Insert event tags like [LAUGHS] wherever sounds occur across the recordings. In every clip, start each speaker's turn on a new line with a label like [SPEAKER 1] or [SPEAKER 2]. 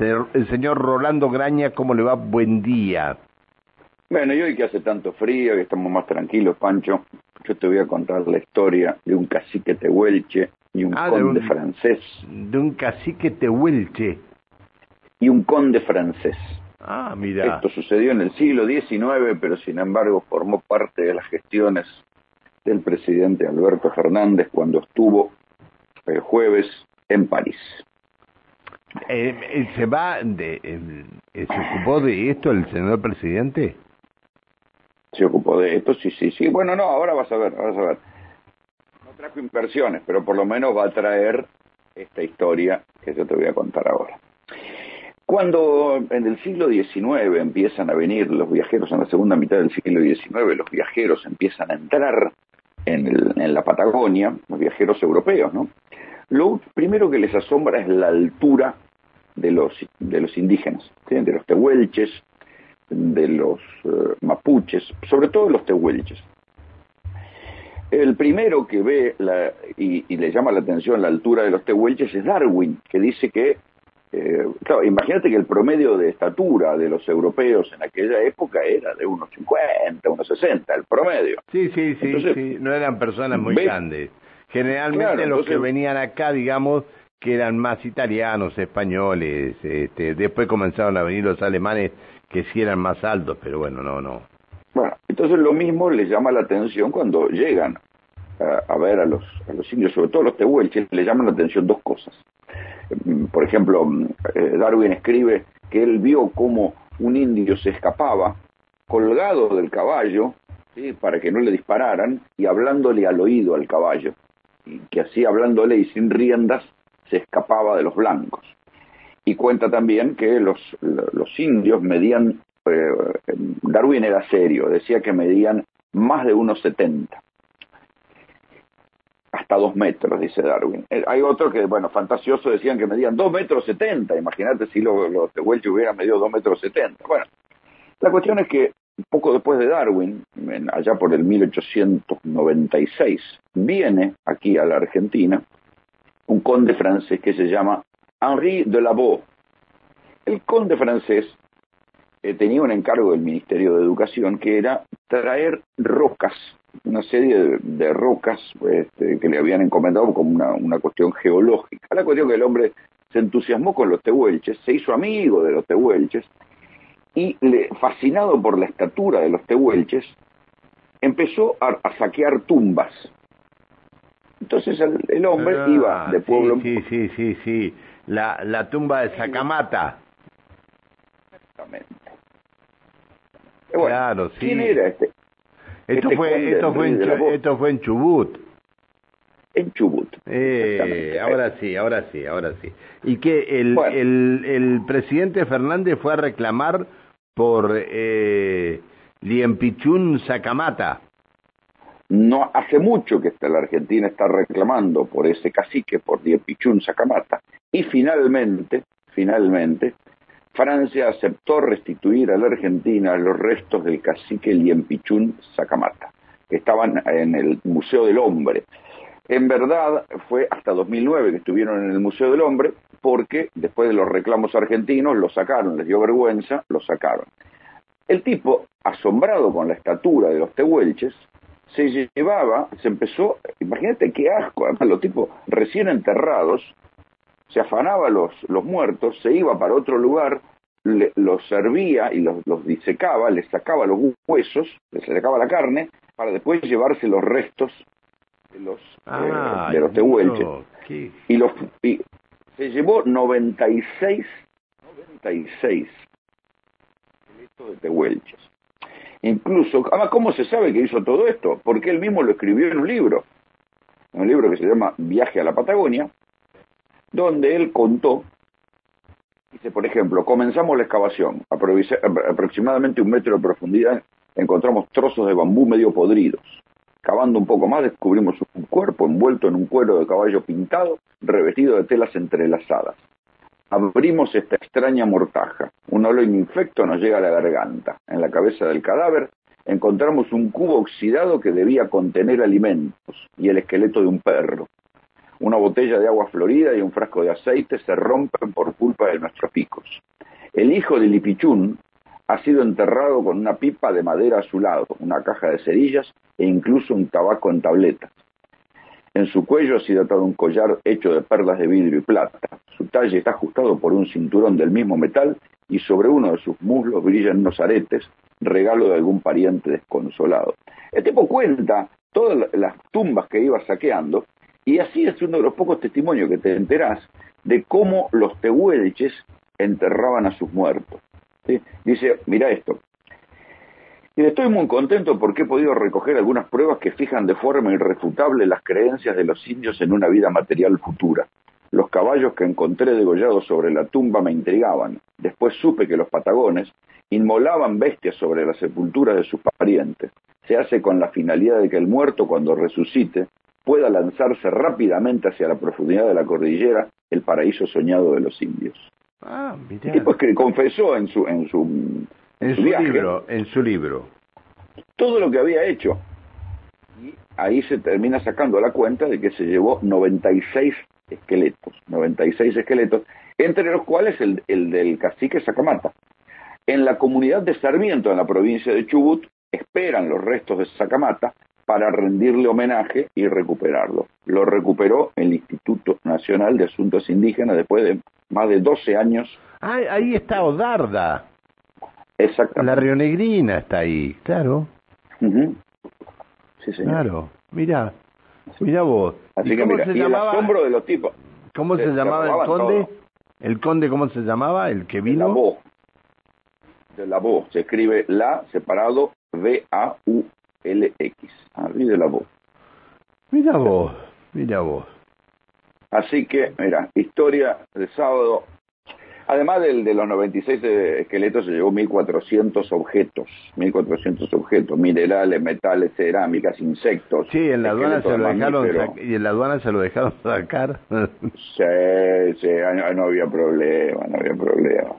[SPEAKER 1] El señor Rolando Graña, ¿cómo le va? Buen día.
[SPEAKER 2] Bueno, y hoy que hace tanto frío y estamos más tranquilos, Pancho, yo te voy a contar la historia de un cacique tehuelche y un
[SPEAKER 1] Ah, de
[SPEAKER 2] conde
[SPEAKER 1] un-
[SPEAKER 2] francés.
[SPEAKER 1] De un cacique tehuelche.
[SPEAKER 2] Y un conde francés.
[SPEAKER 1] Ah, mira.
[SPEAKER 2] Esto sucedió en el siglo XIX, pero sin embargo formó parte de las gestiones del presidente Alberto Fernández cuando estuvo el jueves en París.
[SPEAKER 1] Eh, eh, ¿Se va de... eh, ¿Se ocupó de esto el señor presidente?
[SPEAKER 2] Se ocupó de esto, sí, sí, sí. Bueno, no, ahora vas a ver, vas a ver. No trajo inversiones, pero por lo menos va a traer esta historia que yo te voy a contar ahora. Cuando en el siglo XIX empiezan a venir los viajeros, en la segunda mitad del siglo XIX, los viajeros empiezan a entrar en la Patagonia, los viajeros europeos, ¿no? Lo primero que les asombra es la altura de los, de los indígenas, ¿sí? de los tehuelches, de los eh, mapuches, sobre todo de los tehuelches. El primero que ve la- y, y le llama la atención la altura de los tehuelches es Darwin, que dice que, eh, claro, imagínate que el promedio de estatura de los europeos en aquella época era de unos 50, unos 60, el promedio.
[SPEAKER 1] Sí, sí, sí,
[SPEAKER 2] Entonces,
[SPEAKER 1] sí. No eran personas muy grandes. Generalmente
[SPEAKER 2] Claro,
[SPEAKER 1] los que venían acá, digamos, que eran más italianos, españoles, este, después comenzaron a venir los alemanes que sí eran más altos, pero bueno, no, no.
[SPEAKER 2] Bueno, entonces lo mismo les llama la atención cuando llegan a, a ver a los, a los indios, sobre todo los tehuelches, les llaman la atención dos cosas. Mm, Por ejemplo, mm, eh, Darwin escribe que él vio cómo un indio se escapaba colgado del caballo ¿sí? para que no le dispararan y hablándole al oído al caballo. Que así hablándole y sin riendas se escapaba de los blancos. Y cuenta también que los, los indios medían, eh, Darwin era serio, decía que medían más de unos 70 hasta dos metros, dice Darwin. Eh, Hay otros que, bueno, fantasiosos decían que medían dos metros setenta. Imagínate si los, los tehuelches hubieran medido dos metros setenta. Bueno, la cuestión es que poco después de Darwin, en- allá por el 1896, viene aquí a la Argentina un conde francés que se llama Henri de Labo. El conde francés eh, tenía un encargo del Ministerio de Educación que era traer rocas, una serie de, de rocas este, que le habían encomendado como una, una cuestión geológica. La cuestión que el hombre se entusiasmó con los tehuelches, se hizo amigo de los tehuelches y le, fascinado por la estatura de los tehuelches, empezó a, a saquear tumbas. Entonces el, el hombre
[SPEAKER 1] Ah,
[SPEAKER 2] iba de pueblo
[SPEAKER 1] Sí, sí, sí, sí, sí. La, la tumba de Sacamata.
[SPEAKER 2] Exactamente. Bueno,
[SPEAKER 1] Claro, sí.
[SPEAKER 2] ¿Quién era este?
[SPEAKER 1] Esto
[SPEAKER 2] Este
[SPEAKER 1] fue, esto fue, en, esto fue en Chubut.
[SPEAKER 2] En Chubut.
[SPEAKER 1] Eh, ahora sí, ahora sí, ahora sí. Y que el,
[SPEAKER 2] Bueno.
[SPEAKER 1] el, el presidente Fernández fue a reclamar por eh, Liempichún Sacamata.
[SPEAKER 2] No hace mucho que la Argentina está reclamando por ese cacique, por Diepichún Sacamata, y finalmente, finalmente, Francia aceptó restituir a la Argentina los restos del cacique Liempichún Sacamata, que estaban en el Museo del Hombre. En verdad fue hasta 2009 que estuvieron en el Museo del Hombre, porque después de los reclamos argentinos lo sacaron, les dio vergüenza, lo sacaron. El tipo, asombrado con la estatura de los tehuelches, se llevaba, se empezó, imagínate qué asco, además los tipos recién enterrados, se afanaba los, los muertos, se iba para otro lugar, los servía y los, los disecaba, les sacaba los huesos, les sacaba la carne, para después llevarse los restos de los, eh, de los tehuelches.
[SPEAKER 1] qué-
[SPEAKER 2] Y, los, y se llevó 96, 96 esqueletos de tehuelches. Incluso, además, ¿cómo se sabe que hizo todo esto? Porque él mismo lo escribió en un libro, en un libro que se llama Viaje a la Patagonia, donde él contó, dice, por ejemplo, comenzamos la excavación, aproximadamente un metro de profundidad, encontramos trozos de bambú medio podridos. Cavando un poco más, descubrimos un cuerpo envuelto en un cuero de caballo pintado, revestido de telas entrelazadas. Abrimos esta extraña mortaja. Un olor infecto nos llega a la garganta. En la cabeza del cadáver encontramos un cubo oxidado que debía contener alimentos y el esqueleto de un perro. una botella de agua florida y un frasco de aceite se rompen por culpa de nuestros picos. El hijo de Lipichún ha sido enterrado con una pipa de madera a su lado, una caja de cerillas e incluso un tabaco en tabletas. En su cuello ha sido atado un collar hecho de perlas de vidrio y plata. Su talle está ajustado por un cinturón del mismo metal y sobre uno de sus muslos brillan unos aretes, regalo de algún pariente desconsolado. El tipo cuenta todas las tumbas que iba saqueando y así es uno de los pocos testimonios que te enterás de cómo los tehuelches enterraban a sus muertos. Dice, mira esto, y estoy muy contento porque he podido recoger algunas pruebas que fijan de forma irrefutable las creencias de los indios en una vida material futura. Los caballos que encontré degollados sobre la tumba me intrigaban. Después supe que los patagones inmolaban bestias sobre la sepultura de sus parientes. Se hace con la finalidad de que el muerto, cuando resucite, pueda lanzarse rápidamente hacia la profundidad de la cordillera, el paraíso soñado de los indios.
[SPEAKER 1] Ah,
[SPEAKER 2] tipo que confesó en su, en su
[SPEAKER 1] en su libro, en su libro.
[SPEAKER 2] Todo lo que había hecho. Y ahí se termina sacando la cuenta de que se llevó 96 esqueletos, 96 esqueletos, entre los cuales el, el del cacique Sacamata. En la comunidad de Sarmiento, en la provincia de Chubut, esperan los restos de Sacamata para rendirle homenaje y recuperarlo. Lo recuperó el Instituto Nacional de Asuntos Indígenas después de más de 12 años.
[SPEAKER 1] Ah, ahí está Odarda.
[SPEAKER 2] Exactamente.
[SPEAKER 1] La Rionegrina está ahí, claro.
[SPEAKER 2] Sí, señor.
[SPEAKER 1] Claro, mira, mira vos.
[SPEAKER 2] Así que mira, se y llamaba? el asombro de los tipos.
[SPEAKER 1] ¿Cómo se, llamaba el conde? ¿El conde cómo se llamaba? ¿El que vino?
[SPEAKER 2] La voz. De la voz. Se escribe la separado V-A-U-L-X. Así de la voz.
[SPEAKER 1] Mira vos, mira vos.
[SPEAKER 2] Así que, mira, historia de sábado Además del, de los 96 esqueletos, se llevó 1.400 objetos, 1.400 objetos, minerales, metales, cerámicas, insectos.
[SPEAKER 1] Sí, en la aduana se lo dejaron y en la aduana se lo dejaron [LAUGHS] sacar.
[SPEAKER 2] sí, sí, no, había problema, no había problema.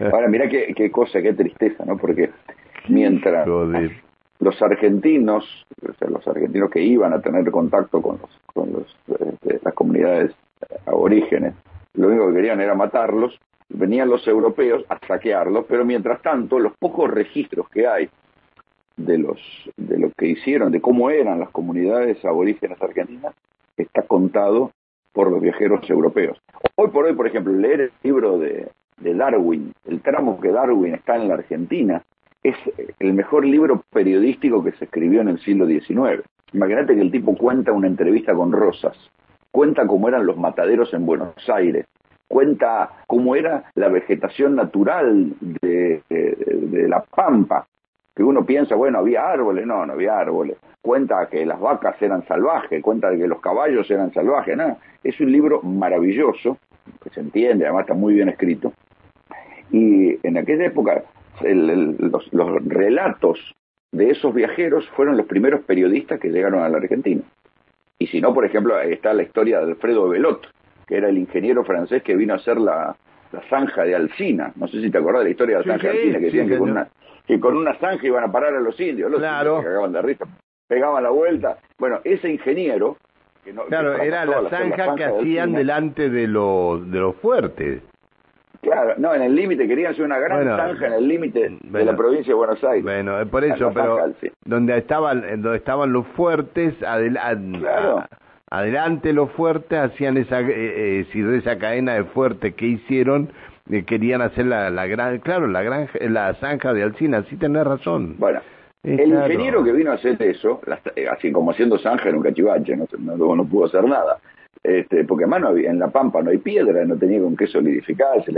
[SPEAKER 2] [LAUGHS] Ahora, mira qué, qué cosa, qué tristeza, ¿no? Porque mientras los argentinos, o sea, los argentinos que iban a tener contacto con, los, con los, este, las comunidades aborígenes, lo único que querían era matarlos, venían los europeos a saquearlos, pero mientras tanto los pocos registros que hay de los de lo que hicieron, de cómo eran las comunidades aborígenes argentinas, está contado por los viajeros europeos. Hoy por hoy, por ejemplo, leer el libro de, de Darwin, el tramo que Darwin está en la Argentina, es el mejor libro periodístico que se escribió en el siglo XIX. Imagínate que el tipo cuenta una entrevista con Rosas, cuenta cómo eran los mataderos en Buenos Aires, cuenta cómo era la vegetación natural de, la pampa, que uno piensa, bueno, había árboles, no, no había árboles, cuenta que las vacas eran salvajes, cuenta que los caballos eran salvajes, no, es un libro maravilloso, que se entiende, además está muy bien escrito, y en aquella época los, los relatos de esos viajeros fueron los primeros periodistas que llegaron a la Argentina. Y si no, por ejemplo, está la historia de Alfredo Belot, que era el ingeniero francés que vino a hacer la, zanja de Alcina. No sé si te acordás de la historia de la zanja de Alcina, que decían que con, una, que con una zanja iban a parar a los indios. Los
[SPEAKER 1] claro.
[SPEAKER 2] indios cagaban de risa, pegaban la vuelta. Bueno, ese ingeniero...
[SPEAKER 1] Que no, claro, era la zanja, que hacían delante de los, de los fuertes.
[SPEAKER 2] Claro, no, en el límite, querían hacer una gran zanja en el límite de la provincia de Buenos Aires.
[SPEAKER 1] Bueno, por eso, pero donde estaban donde estaban los fuertes, adelante los fuertes hacían esa, eh, eh, esa cadena de fuertes que hicieron, eh, querían hacer la, la gran, claro, la gran, la zanja de Alcina, sí tenés razón.
[SPEAKER 2] Bueno, el ingeniero que vino a hacer eso, así como haciendo zanja en un cachivache, no, no, no pudo hacer nada este, porque además en La Pampa no hay piedra, no tenía con qué solidificarse,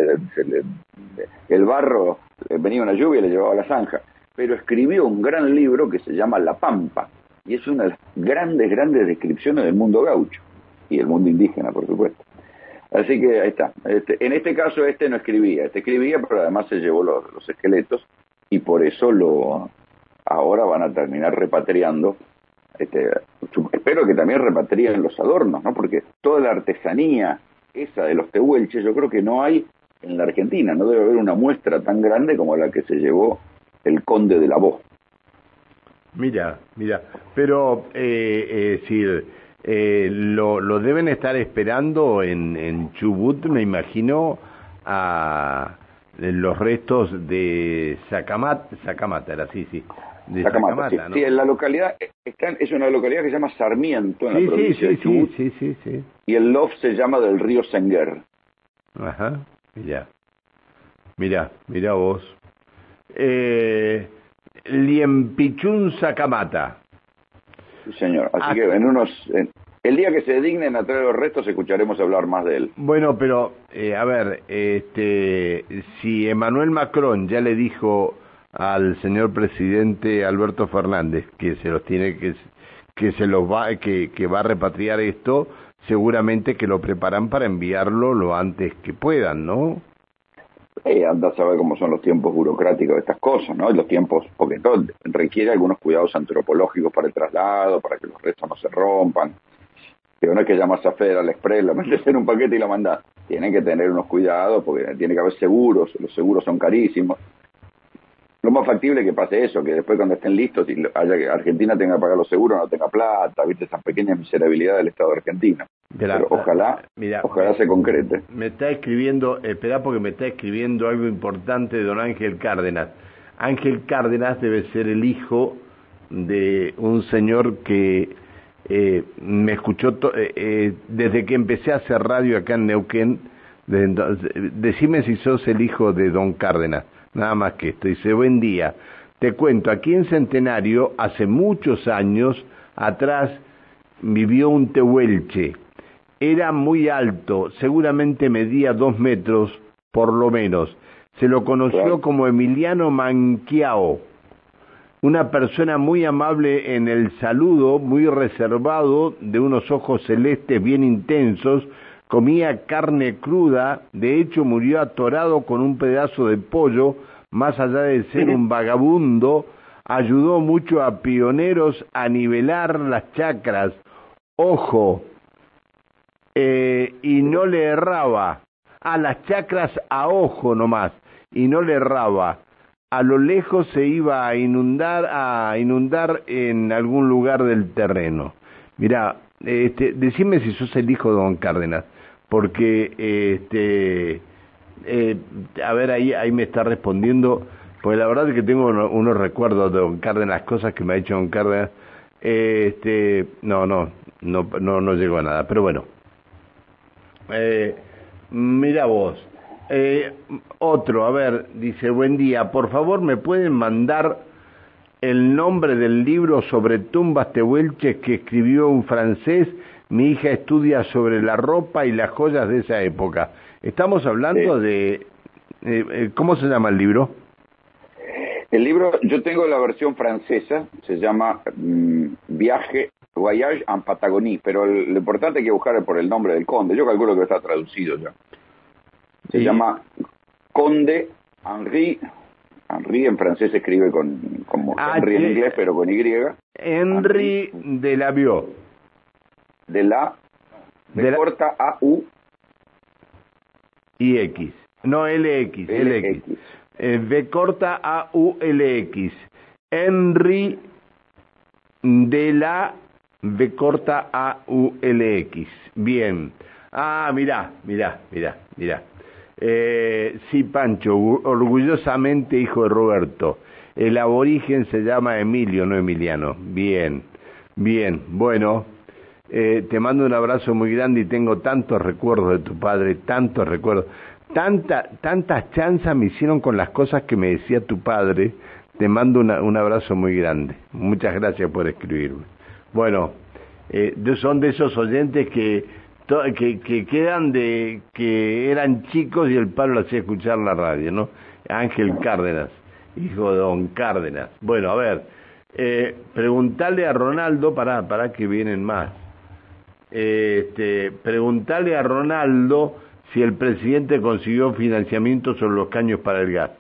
[SPEAKER 2] el barro, eh, venía una lluvia y le llevaba la zanja, pero escribió un gran libro que se llama La Pampa, y es una de las grandes, grandes descripciones del mundo gaucho, y el mundo indígena, por supuesto. Así que ahí está. Este, en este caso este no escribía, este escribía, pero además se llevó los, los esqueletos, y por eso lo ahora van a terminar repatriando este, espero que también repatrien los adornos, ¿no? Porque toda la artesanía esa de los tehuelches, yo creo que no hay en la Argentina, no debe haber una muestra tan grande como la que se llevó el conde de la voz.
[SPEAKER 1] Mira, mira, pero eh, eh, eh, lo, deben estar esperando en, en Chubut, me imagino, a los restos de Sacamata, Sacamata era así, sí.
[SPEAKER 2] De Sacamata, sí, ¿no? sí, en la localidad, es una localidad que se llama Sarmiento, en
[SPEAKER 1] sí,
[SPEAKER 2] la provincia
[SPEAKER 1] sí,
[SPEAKER 2] de Chubut,
[SPEAKER 1] sí, sí, sí, sí.
[SPEAKER 2] y el loft se llama del río Senguer.
[SPEAKER 1] Ajá, mira, mira, mira vos. Eh, Liempichún Sacamata.
[SPEAKER 2] Sí, señor. Así
[SPEAKER 1] Ah.
[SPEAKER 2] que en unos... en- el día que se dignen a traer los restos escucharemos hablar más de él.
[SPEAKER 1] Bueno, pero, eh, a ver, este, si Emmanuel Macron ya le dijo al señor presidente Alberto Fernández que se los tiene que, que se los va, que, que va a repatriar esto, seguramente que lo preparan para enviarlo lo antes que puedan, ¿no?
[SPEAKER 2] Eh, anda a saber cómo son los tiempos burocráticos de estas cosas, ¿no? Los tiempos, porque todo requiere algunos cuidados antropológicos para el traslado, para que los restos no se rompan. Pero no es que llamas a Federal Express, la metes en un paquete y la mandás. Tienen que tener unos cuidados, porque tiene que haber seguros, los seguros son carísimos. Lo más factible es que pase eso, que después cuando estén listos y haya que Argentina tenga que pagar los seguros, no tenga plata, viste, esas pequeñas miserabilidades del Estado argentino. Pero ojalá,
[SPEAKER 1] Mira,
[SPEAKER 2] ojalá se concrete.
[SPEAKER 1] Me está escribiendo, espera porque me está escribiendo algo importante de don Ángel Cárdenas. Ángel Cárdenas debe ser el hijo de un señor que eh, me escuchó to- eh, eh, desde que empecé a hacer radio acá en Neuquén. desde entonces, eh, decime si sos el hijo de don Cárdenas, nada más que esto. Dice, buen día. Te cuento, aquí en Centenario, hace muchos años atrás, vivió un tehuelche. Era muy alto, seguramente medía dos metros por lo menos. Se lo conoció como Emiliano Manquiao, una persona muy amable en el saludo, muy reservado, de unos ojos celestes bien intensos, comía carne cruda, de hecho murió atorado con un pedazo de pollo, más allá de ser un [LAUGHS] vagabundo, ayudó mucho a pioneros a nivelar las chacras. Ojo, eh, y no le erraba. A las chacras a ojo nomás, y no le erraba. A lo lejos se iba a inundar, a inundar en algún lugar del terreno. Mira, este, decime si sos el hijo de Don Cárdenas, porque, este, eh, a ver, ahí, me está respondiendo, pues la verdad es que tengo uno- unos recuerdos de Don Cárdenas, cosas que me ha hecho Don Cárdenas, este, no, no, no, no, no llegó a nada, pero bueno. Eh, mira vos. Eh, otro, a ver, dice, buen día, por favor me pueden mandar el nombre del libro sobre tumbas tehuelches que escribió un francés. Mi hija estudia sobre la ropa y las joyas de esa época. Estamos hablando de... eh, eh, ¿Cómo se llama el libro?
[SPEAKER 2] El libro, yo tengo la versión francesa, se llama mm, Viaje, Voyage en Patagonie, pero el- lo importante es que buscar por el nombre del conde, yo calculo que está traducido ya. Se
[SPEAKER 1] Sí.
[SPEAKER 2] llama Conde Henri, Henri en francés se escribe con, como
[SPEAKER 1] Ah,
[SPEAKER 2] Henry en inglés, pero con Y,
[SPEAKER 1] Henry de la Vio.
[SPEAKER 2] De la, de,
[SPEAKER 1] De la-
[SPEAKER 2] corta A-U,
[SPEAKER 1] y X. No, LX, LX.
[SPEAKER 2] LX.
[SPEAKER 1] Eh, V corta A U L X. Henry de la V corta A U L X. Bien. Ah, mirá, mirá, mirá, mirá. Eh, sí, Pancho, orgu- orgullosamente hijo de Roberto. El aborigen se llama Emilio, no Emiliano. Bien, bien. Bueno, eh, te mando un abrazo muy grande y tengo tantos recuerdos de tu padre, tantos recuerdos. Tanta, tantas chanzas me hicieron con las cosas que me decía tu padre. Te mando una- un abrazo muy grande. Muchas gracias por escribirme. Bueno, eh, son de esos oyentes que, que quedan de que eran chicos y el padre lo hacía escuchar la radio, ¿no? Ángel Cárdenas, hijo de don Cárdenas. Bueno, a ver, eh, preguntarle a Ronaldo, para, para que vienen más. Este, preguntarle a Ronaldo si el presidente consiguió financiamiento sobre los caños para el gas.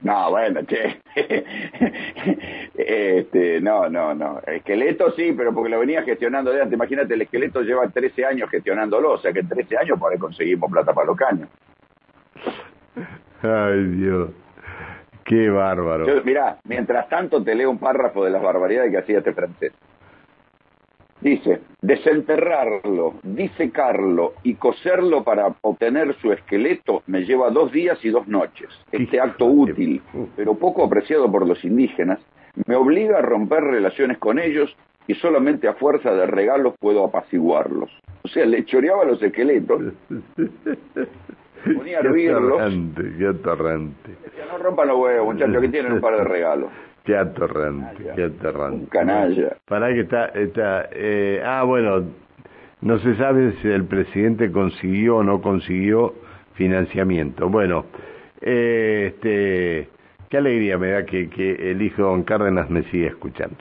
[SPEAKER 2] No, bueno, che. [LAUGHS] este, no, no, no. Esqueleto sí, pero porque lo venía gestionando de antes. Imagínate, el esqueleto lleva 13 años gestionándolo, o sea que en 13 años por ahí conseguimos plata para los caños.
[SPEAKER 1] Ay, Dios. Qué bárbaro.
[SPEAKER 2] Yo, mirá, mientras tanto te leo un párrafo de las barbaridades que hacía este francés. Dice, desenterrarlo, disecarlo y coserlo para obtener su esqueleto me lleva dos días y dos noches. Este acto útil, pero poco apreciado por los indígenas, me obliga a romper relaciones con ellos y solamente a fuerza de regalos puedo apaciguarlos. O sea, le choreaba los esqueletos, ponía a [LAUGHS] hervirlos.
[SPEAKER 1] Qué atorrante,
[SPEAKER 2] No rompan los huevos, muchachos, que tienen un par de regalos.
[SPEAKER 1] Qué atorrante, qué atorrante.
[SPEAKER 2] canalla.
[SPEAKER 1] Para que está, está eh, ah, bueno, no se sabe si el presidente consiguió o no consiguió financiamiento. Bueno, eh, este, qué alegría me da que, que el hijo Don Cárdenas me siga escuchando.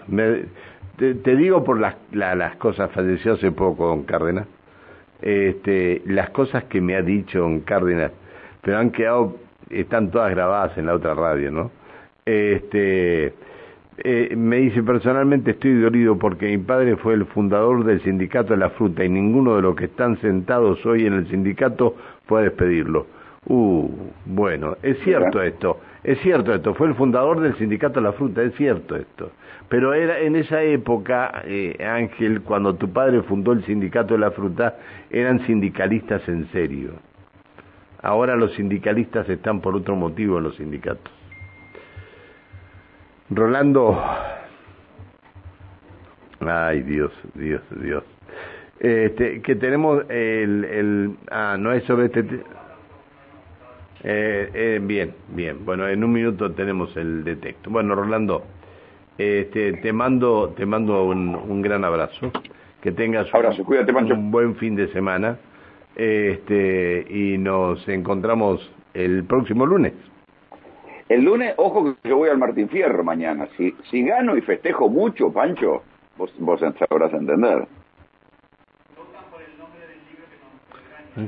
[SPEAKER 1] te, digo por las, las cosas, falleció hace poco Don Cárdenas, este, las cosas que me ha dicho Don Cárdenas, pero han quedado, están todas grabadas en la otra radio, ¿no? Este, eh, me dice personalmente estoy dolido porque mi padre fue el fundador del sindicato de la fruta y ninguno de los que están sentados hoy en el sindicato puede despedirlo. Uh, bueno, es cierto esto, es cierto esto, fue el fundador del sindicato de la fruta, es cierto esto. Pero era en esa época, eh, Ángel, cuando tu padre fundó el sindicato de la fruta, eran sindicalistas en serio. Ahora los sindicalistas están por otro motivo en los sindicatos. Rolando. Ay, Dios, Dios, Dios. Este, que tenemos el, el ah, no es sobre este eh, eh, bien, bien. Bueno, en un minuto tenemos el detecto. Bueno, Rolando, este, te mando, te mando un, un gran abrazo. Que tengas
[SPEAKER 2] abrazo, cuídate,
[SPEAKER 1] un buen fin de semana. Este, y nos encontramos el próximo lunes.
[SPEAKER 2] El lunes, ojo que yo voy al Martín Fierro mañana. Si, si gano y festejo mucho, Pancho, vos, vos sabrás entender.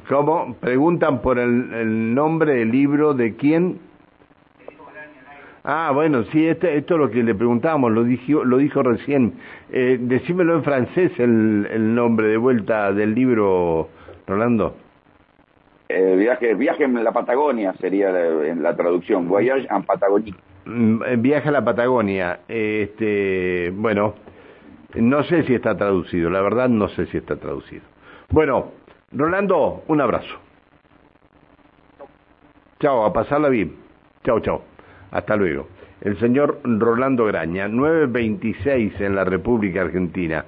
[SPEAKER 1] ¿Cómo? Preguntan por el, nombre del libro de quién. Ah, bueno, sí, este, esto es lo que le preguntábamos, lo dijo, lo dijo recién. Eh, decímelo en francés el, el nombre de vuelta del libro, Rolando.
[SPEAKER 2] Eh, viaje, viaje en la Patagonia sería en la traducción, Voyage en Patagonia.
[SPEAKER 1] Mm, eh, viaje a la Patagonia, este, bueno, no sé si está traducido, la verdad no sé si está traducido. Bueno, Rolando, un abrazo. Chao, a pasarla bien. Chao, chao. Hasta luego. El señor Rolando Graña, 926 en la República Argentina.